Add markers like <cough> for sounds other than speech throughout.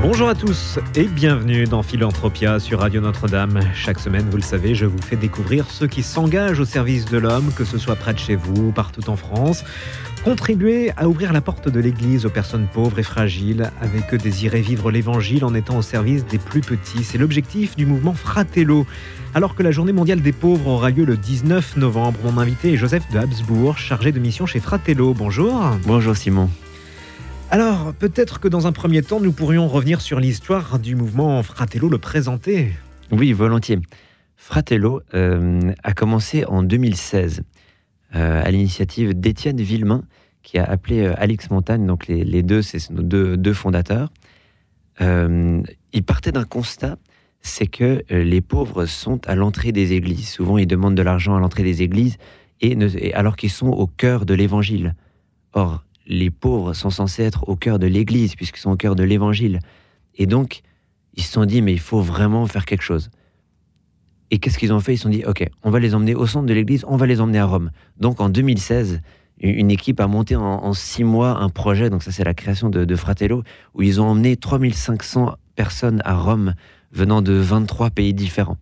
Bonjour à tous et bienvenue dans Philanthropia sur Radio Notre-Dame. Chaque semaine, vous le savez, je vous fais découvrir ceux qui s'engagent au service de l'homme, que ce soit près de chez vous ou partout en France. Contribuer à ouvrir la porte de l'Église aux personnes pauvres et fragiles, avec eux désirer vivre l'Évangile en étant au service des plus petits. C'est l'objectif du mouvement Fratello. Alors que la journée mondiale des pauvres aura lieu le 19 novembre, mon invité est Joseph de Habsbourg, chargé de mission chez Fratello. Bonjour. Bonjour Simon. Alors, peut-être que dans un premier temps, nous pourrions revenir sur l'histoire du mouvement Fratello, le présenter. Oui, volontiers. Fratello euh, a commencé en 2016 euh, à l'initiative d'Étienne Villemain, qui a appelé euh, Alix Montagne, donc les, deux, c'est nos deux, fondateurs. il partait d'un constat, c'est que les pauvres sont à l'entrée des églises. Souvent, ils demandent de l'argent à l'entrée des églises, et alors qu'ils sont au cœur de l'évangile. Or, les pauvres sont censés être au cœur de l'Église, puisqu'ils sont au cœur de l'Évangile. Et donc, ils se sont dit, mais il faut vraiment faire quelque chose. Et qu'est-ce qu'ils ont fait? Ils se sont dit, OK, on va les emmener au centre de l'Église, on va les emmener à Rome. Donc, en 2016, une équipe a monté en, six mois un projet, donc ça c'est la création de, Fratello, où ils ont emmené 3500 personnes à Rome venant de 23 pays différents.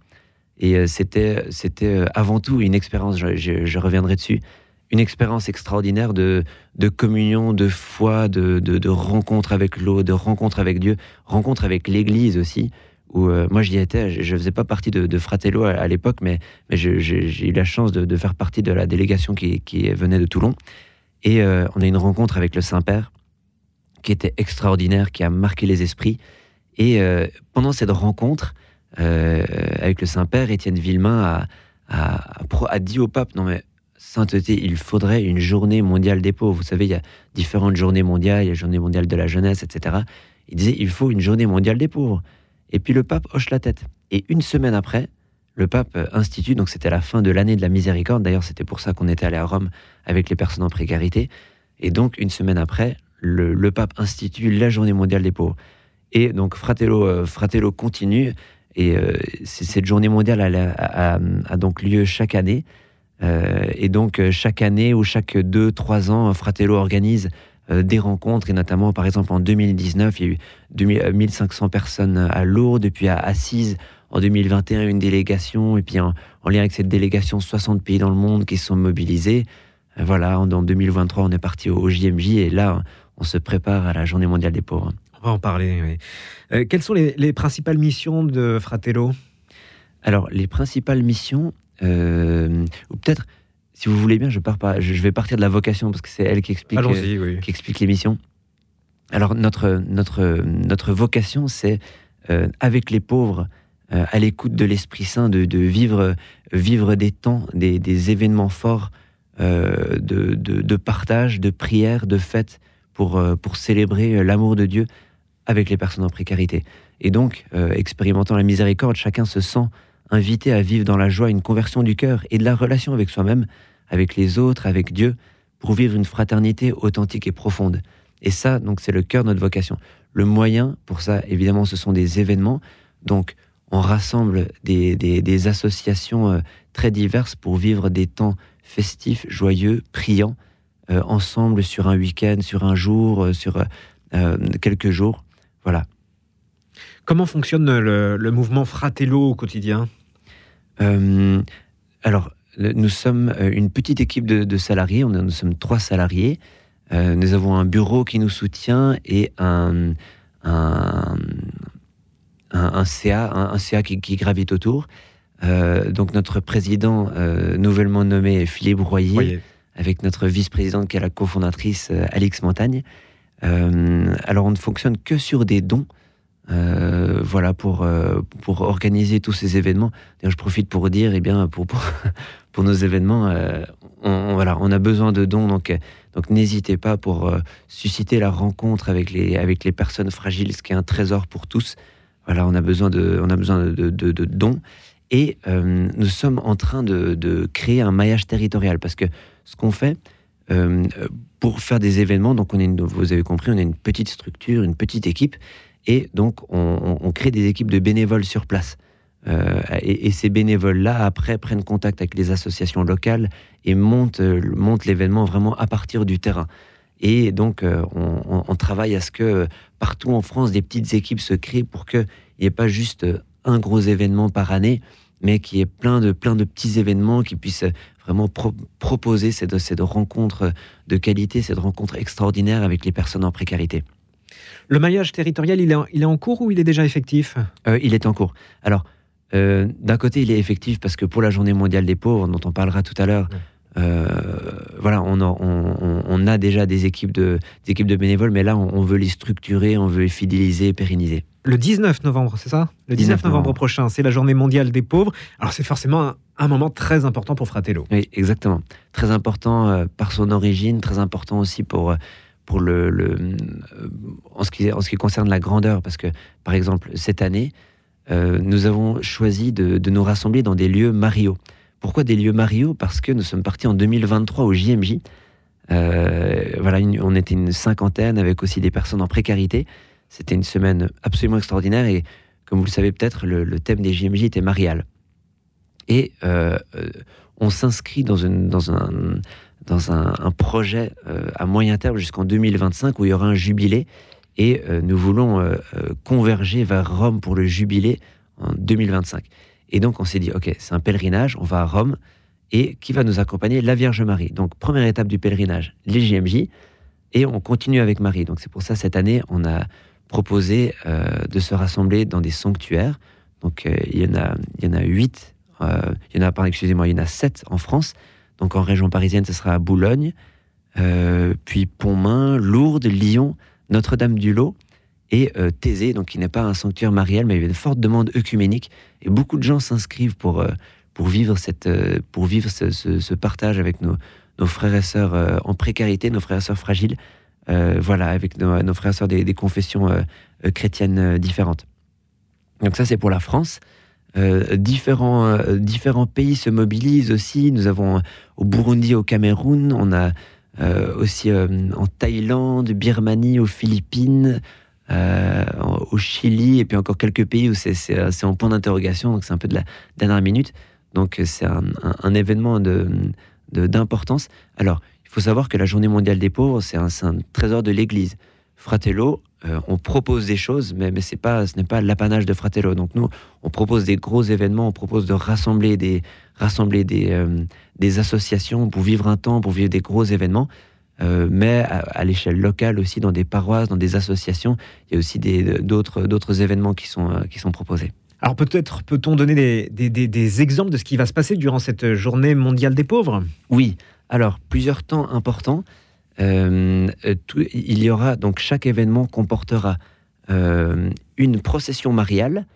Et euh, c'était, c'était euh, avant tout une expérience, je reviendrai dessus, une expérience extraordinaire de, communion, de foi, de, rencontre avec l'eau, de rencontre avec Dieu, rencontre avec l'Église aussi. Où euh, moi j'y étais, je ne faisais pas partie de, Fratello à, l'époque, mais, j'ai eu la chance de, faire partie de la délégation qui, venait de Toulon. Et euh, on a une rencontre avec le Saint-Père qui était extraordinaire, qui a marqué les esprits. Et euh, pendant cette rencontre avec le Saint-Père, Étienne Villemain a, a, dit au pape, non mais sainteté, il faudrait une journée mondiale des pauvres. Vous savez, il y a différentes journées mondiales, il y a la journée mondiale de la jeunesse, etc. Il disait, il faut une journée mondiale des pauvres. Et puis le pape hoche la tête. Et une semaine après, le pape institue, donc c'était la fin de l'année de la miséricorde, d'ailleurs c'était pour ça qu'on était allé à Rome avec les personnes en précarité, et donc une semaine après, le, pape institue la journée mondiale des pauvres. Et donc Fratello, euh, Fratello continue, et euh, cette journée mondiale a, donc lieu chaque année, euh, et donc, euh, chaque année ou chaque deux, trois ans, Fratello organise euh, des rencontres, et notamment, par exemple, en 2019, il y a eu 1500 personnes à Lourdes, puis à Assise, en 2021, une délégation, et puis en, lien avec cette délégation, 60 pays dans le monde qui sont mobilisés. Voilà, en, 2023, on est parti au JMJ, et là, on se prépare à la Journée mondiale des pauvres. On va en parler, oui. quelles sont les, les principales missions de Fratello? Alors, les principales missions, euh, ou peut-être, si vous voulez bien, je, pars pas, je, vais partir de la vocation parce que c'est elle qui explique, euh, qui explique l'émission. Alors notre, notre, notre vocation, c'est euh, avec les pauvres, à l'écoute de l'Esprit Saint, de, de, vivre, vivre des temps, des, des événements forts de, de, de, partage, de prière, de fête pour, pour célébrer l'amour de Dieu avec les personnes en précarité. Et donc, expérimentant la miséricorde, chacun se sent invité à vivre dans la joie une conversion du cœur et de la relation avec soi-même, avec les autres, avec Dieu, pour vivre une fraternité authentique et profonde. Et ça, donc, c'est le cœur de notre vocation. Le moyen pour ça, évidemment, ce sont des événements. Donc, on rassemble des, associations euh, très diverses pour vivre des temps festifs, joyeux, priants, euh, ensemble sur un week-end, sur un jour, euh, sur quelques jours. Voilà. Comment fonctionne le, mouvement Fratello au quotidien? Euh, Alors, nous sommes euh, une petite équipe de, salariés, on, nous sommes trois salariés. Euh, nous avons un bureau qui nous soutient et un, un, CA, un, CA qui, gravite autour. donc notre président nouvellement nommé est Philippe Royer, avec notre vice-présidente qui est la cofondatrice Alix Montagne. alors on ne fonctionne que sur des dons. Euh, voilà pour euh, pour organiser tous ces événements. je profite pour dire, eh bien pour pour, <laughs> nos événements, euh, on, voilà, on a besoin de dons, donc donc n'hésitez pas pour susciter la rencontre avec les avec les personnes fragiles, ce qui est un trésor pour tous. Voilà, on a besoin de on a besoin de, de, dons. Et nous sommes en train de, créer un maillage territorial parce que ce qu'on fait pour faire des événements, donc on est, vous avez compris, on est une petite structure, une petite équipe, et donc on crée des équipes de bénévoles sur place. Euh, et, ces bénévoles-là, après, prennent contact avec les associations locales et montent, euh, montent l'événement vraiment à partir du terrain. Et donc, euh, on, travaille à ce que partout en France, des petites équipes se créent pour qu'il n'y ait pas juste un gros événement par année, mais qu'il y ait plein de, plein de petits événements qui puissent vraiment proposer cette, cette rencontre de qualité, cette rencontre extraordinaire avec les personnes en précarité. Le maillage territorial, il est, il est en cours ou il est déjà effectif? Il est en cours. Alors, euh, d'un côté, il est effectif parce que pour la Journée mondiale des pauvres, dont on parlera tout à l'heure, euh, voilà, on a, déjà des équipes de, équipes de bénévoles, mais là, on, veut les structurer, on veut les fidéliser, pérenniser. Le 19 novembre, c'est ça? Le 19, novembre, prochain, c'est la Journée mondiale des pauvres. Alors, c'est forcément un, moment très important pour Fratello. Oui, exactement. Très important euh, par son origine, très important aussi pour pour le, en, ce qui, en ce qui concerne la grandeur, parce que, par exemple, cette année, euh, nous avons choisi de, nous rassembler dans des lieux Mario. Pourquoi des lieux Mario? Parce que nous sommes partis en 2023 au JMJ. Euh, voilà, on était une cinquantaine avec aussi des personnes en précarité. C'était une semaine absolument extraordinaire et, comme vous le savez peut-être, le, thème des JMJ était marial. Et euh, on s'inscrit dans, dans, un, dans un, projet à moyen terme jusqu'en 2025 où il y aura un jubilé et euh, nous voulons euh, euh, converger vers Rome pour le jubilé en 2025. Et donc on s'est dit, ok, c'est un pèlerinage, on va à Rome, et qui va nous accompagner? La Vierge Marie. Donc première étape du pèlerinage, les JMJ, et on continue avec Marie. Donc c'est pour ça cette année, on a proposé de se rassembler dans des sanctuaires. Donc il y en a, il y en a huit, il y en a, excusez-moi, il y en a sept en France. Donc en région parisienne, ce sera à Boulogne, puis Pontmain, Lourdes, Lyon, notre-Dame-du-Lot et euh, Thésée, donc qui n'est pas un sanctuaire marial, mais il y a une forte demande œcuménique et beaucoup de gens s'inscrivent pour, euh, pour vivre, cette, euh, pour vivre ce, partage avec nos, frères et sœurs en précarité, nos frères et sœurs fragiles, voilà, avec nos, frères et sœurs des, confessions chrétiennes différentes. Donc ça, c'est pour la France. Différents, différents pays se mobilisent aussi. Nous avons au Burundi, au Cameroun, on a euh, aussi euh, en Thaïlande, Birmanie, aux Philippines, euh, au Chili, et puis encore quelques pays où c'est en point d'interrogation, donc c'est un peu de la dernière minute. Donc c'est un, événement d'importance. De, Alors, il faut savoir que la Journée mondiale des pauvres, c'est un, un, trésor de l'Église. Fratello, on propose des choses, mais, mais c'est pas, ce n'est pas l'apanage de Fratello. Donc nous, on propose des gros événements, on propose de rassembler des, rassembler des, des associations pour vivre un temps, pour vivre des gros événements. Euh, mais à, l'échelle locale aussi, dans des paroisses, dans des associations, il y a aussi d'autres événements qui sont, euh, qui sont proposés. Alors peut-être peut-on donner des, des, des, exemples de ce qui va se passer durant cette journée mondiale des pauvres? Oui, alors plusieurs temps importants. Euh, il y aura donc chaque événement comportera une procession mariale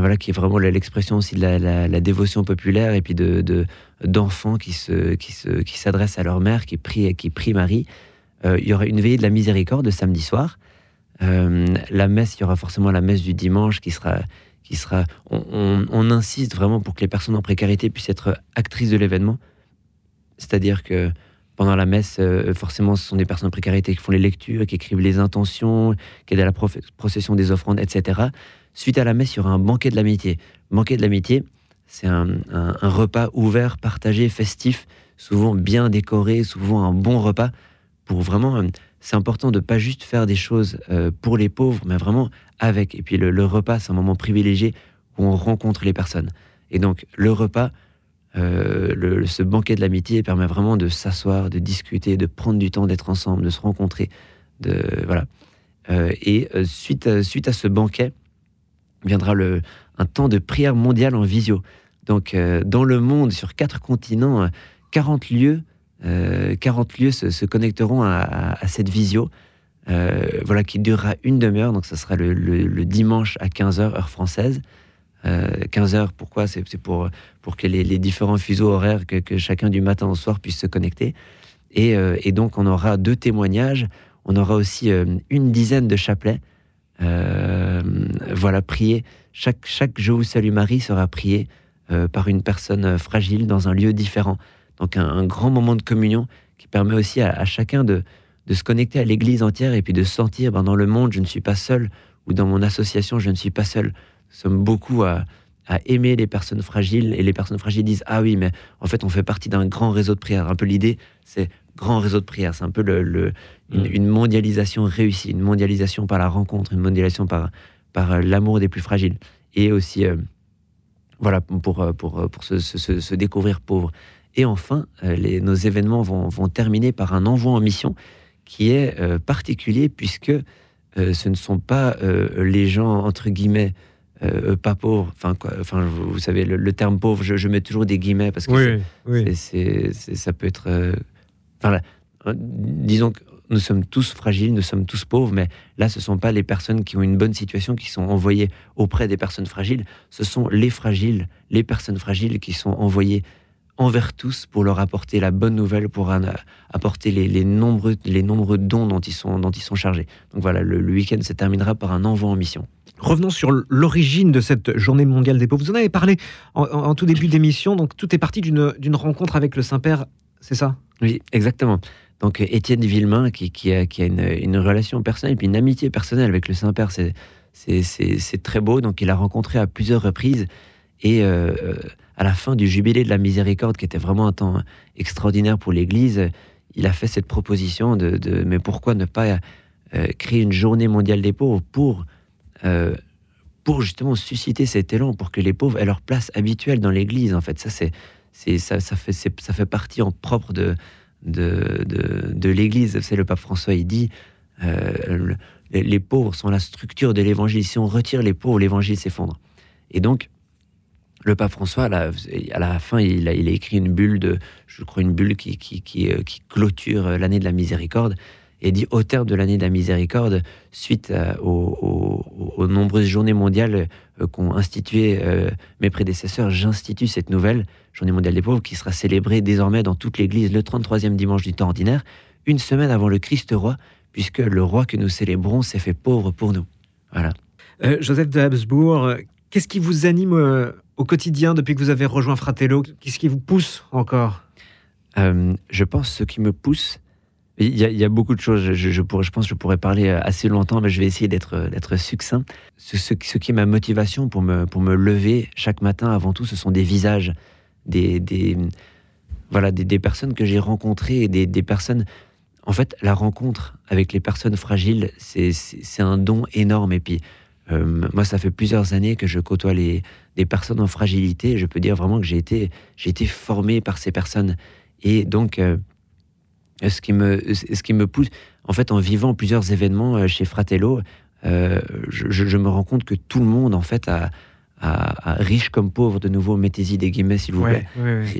voilà, qui est vraiment l'expression aussi de la, dévotion populaire et puis de, d'enfants qui, se, qui, se, qui s'adressent à leur mère, qui prie, qui prie Marie. Euh, il y aura une veillée de la miséricorde samedi soir. Euh, la messe, il y aura forcément la messe du dimanche qui sera. Qui sera on, insiste vraiment pour que les personnes en précarité puissent être actrices de l'événement. C'est-à-dire que pendant la messe, euh, forcément, ce sont des personnes en précarité qui font les lectures, qui écrivent les intentions, qui aident à la procession des offrandes, etc. Suite à la messe, il y aura un banquet de l'amitié. Banquet de l'amitié, c'est un, repas ouvert, partagé, festif, souvent bien décoré, souvent un bon repas. Pour vraiment, euh, c'est important de pas juste faire des choses euh, pour les pauvres, mais vraiment avec. Et puis le, repas, c'est un moment privilégié où on rencontre les personnes. Et donc le repas, euh, ce banquet de l'amitié permet vraiment de s'asseoir, de discuter, de prendre du temps d'être ensemble, de se rencontrer. De, voilà. et suite, suite à ce banquet, viendra le, un temps de prière mondiale en visio. Donc, euh, dans le monde, sur quatre continents, 40 euh, lieux, 40 euh, lieux se, connecteront à, cette visio, voilà, qui durera une demi-heure. Donc, ça sera le, dimanche à 15h, heure française. 15h, pourquoi? C'est pour, pour que les, différents fuseaux horaires, que, chacun du matin au soir puisse se connecter. Et, et, donc, on aura deux témoignages. On aura aussi une dizaine de chapelets euh, voilà, prier. Chaque, chaque Je vous salue Marie sera prié par une personne fragile dans un lieu différent. Donc un, grand moment de communion qui permet aussi à, chacun de, de, se connecter à l'Église entière et puis de sentir ben, dans le monde, je ne suis pas seul, ou dans mon association, je ne suis pas seul. Sommes beaucoup à, à aimer les personnes fragiles et les personnes fragiles disent ah oui mais en fait on fait partie d'un grand réseau de prière un peu l'idée c'est grand réseau de prière c'est un peu le, mm. une, mondialisation réussie une mondialisation par la rencontre une mondialisation par par l'amour des plus fragiles et aussi euh, voilà, pour, euh, pour, euh, pour se, se, découvrir pauvre. Et enfin, les, nos événements vont, vont, terminer par un envoi en mission qui est particulier puisque ce ne sont pas les gens, entre guillemets, pas pauvres, enfin, quoi, enfin vous, savez, le, terme pauvre, je, mets toujours des guillemets parce que c'est, ça peut être. enfin, disons que nous sommes tous fragiles, nous sommes tous pauvres, mais là, ce ne sont pas les personnes qui ont une bonne situation qui sont envoyées auprès des personnes fragiles, ce sont les fragiles, les personnes fragiles qui sont envoyées envers tous pour leur apporter la bonne nouvelle, pour apporter les, nombreux, les nombreux dons dont ils, sont, dont ils sont chargés. Donc voilà, le, week-end se terminera par un envoi en mission. Revenons sur l'origine de cette journée mondiale des pauvres. Vous en avez parlé en, en tout début d'émission, donc tout est parti d'une rencontre avec le Saint-Père, c'est ça? Oui, exactement. Donc Étienne Villemain, qui, a, une, relation personnelle et puis une amitié personnelle avec le Saint-Père, c'est très beau. Donc il a rencontré à plusieurs reprises. Et euh, à la fin du jubilé de la miséricorde, qui était vraiment un temps extraordinaire pour l'Église, il a fait cette proposition de, mais pourquoi ne pas euh, créer une journée mondiale des pauvres pour, euh, pour justement susciter cet élan, pour que les pauvres aient leur place habituelle dans l'Église. En fait, ça, c'est, ça, fait, ça fait partie en propre de, de, de, l'Église. C'est le pape François, il dit euh, les, pauvres sont la structure de l'Évangile. Si on retire les pauvres, l'Évangile s'effondre. Et donc, le pape François, à la, fin, il a, il a, écrit une bulle de, je crois, une bulle qui, euh, clôture l'année de la miséricorde et dit au terme de l'année de la miséricorde, suite euh, aux, nombreuses journées mondiales qu'ont instituées mes prédécesseurs, j'institue cette nouvelle Journée mondiale des pauvres, qui sera célébrée désormais dans toute l'Église le 33e dimanche du temps ordinaire, une semaine avant le Christ roi, puisque le roi que nous célébrons s'est fait pauvre pour nous. Voilà. Euh, Joseph de Habsbourg, qu'est-ce qui vous anime euh, au quotidien depuis que vous avez rejoint Fratello Qu'est-ce qui vous pousse encore? Euh, Je pense ce qui me pousse, il y, a, beaucoup de choses. Je, pourrais, je pense que je pourrais parler assez longtemps, mais je vais essayer d'être, d'être succinct. Ce, qui est ma motivation pour me, pour me lever chaque matin, avant tout, ce sont des visages des, voilà, des, personnes que j'ai rencontrées et des, personnes. En fait, la rencontre avec les personnes fragiles, c'est un don énorme. Et puis, euh, moi, ça fait plusieurs années que je côtoie les, des personnes en fragilité. Je peux dire vraiment que j'ai été, j'ai été formé par ces personnes. Et donc, euh, ce, qui me, ce qui me pousse, en fait, en vivant plusieurs événements euh, chez Fratello, je, je, me rends compte que tout le monde, en fait, a, à, riches comme pauvres, de nouveau, mettez-y des guillemets s'il vous plaît,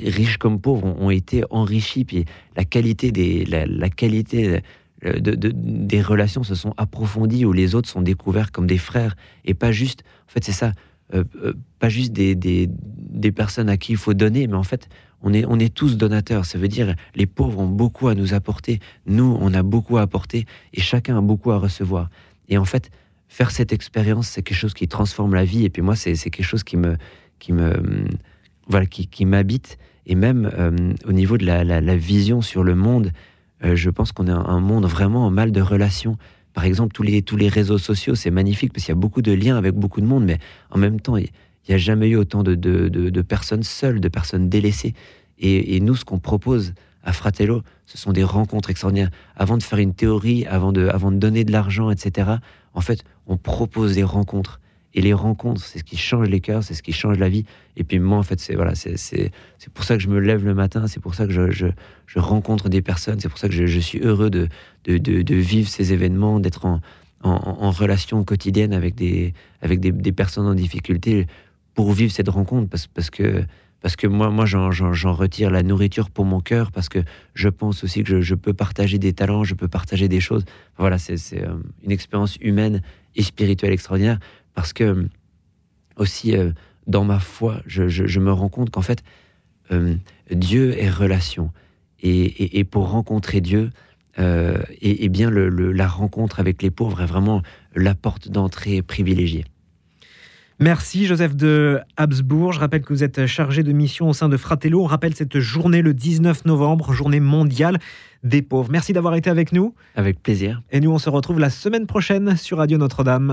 riches comme pauvres ont, été enrichis, puis la qualité des, la, qualité euh, de, des relations se sont approfondies, où les autres sont découverts comme des frères, et pas juste, en fait c'est ça, euh, euh, pas juste des, des, personnes à qui il faut donner, mais en fait on est, on est tous donateurs, ça veut dire les pauvres ont beaucoup à nous apporter, nous on a beaucoup à apporter, et chacun a beaucoup à recevoir. Et en fait, faire cette expérience, c'est quelque chose qui transforme la vie. Et puis moi, c'est quelque chose qui me, qui me, voilà, qui, qui m'habite. Et même au niveau de la, vision sur le monde, euh, je pense qu'on est un monde vraiment en mal de relations. Par exemple, tous les, tous les réseaux sociaux, c'est magnifique parce qu'il y a beaucoup de liens avec beaucoup de monde, mais en même temps, il n'y a jamais eu autant de, de, de, personnes seules, de personnes délaissées. Et, et nous, ce qu'on propose à Fratello, ce sont des rencontres extraordinaires. Avant de faire une théorie, avant de, avant de donner de l'argent, etc., en fait, on propose des rencontres. Et les rencontres, c'est ce qui change les cœurs, c'est ce qui change la vie. Et puis moi, en fait, c'est voilà, c'est pour ça que je me lève le matin, c'est pour ça que je, je, je, rencontre des personnes, c'est pour ça que je, je suis heureux de, de, de, vivre ces événements, d'être en, en, relation quotidienne avec des, avec des, des, personnes en difficulté pour vivre cette rencontre. Parce, parce que parce que moi, moi j'en retire la nourriture pour mon cœur, parce que je pense aussi que je, peux partager des talents, je peux partager des choses. Voilà, c'est euh, une expérience humaine et spirituelle extraordinaire, parce que euh, aussi, euh, dans ma foi, je, me rends compte qu'en fait, Dieu est relation. Et, pour rencontrer Dieu, et, bien le, la rencontre avec les pauvres est vraiment la porte d'entrée privilégiée. Merci Joseph de Habsbourg. Je rappelle que vous êtes chargé de mission au sein de Fratello. On rappelle cette journée le 19 novembre, journée mondiale des pauvres. Merci d'avoir été avec nous. Avec plaisir. Et nous, on se retrouve la semaine prochaine sur Radio Notre-Dame.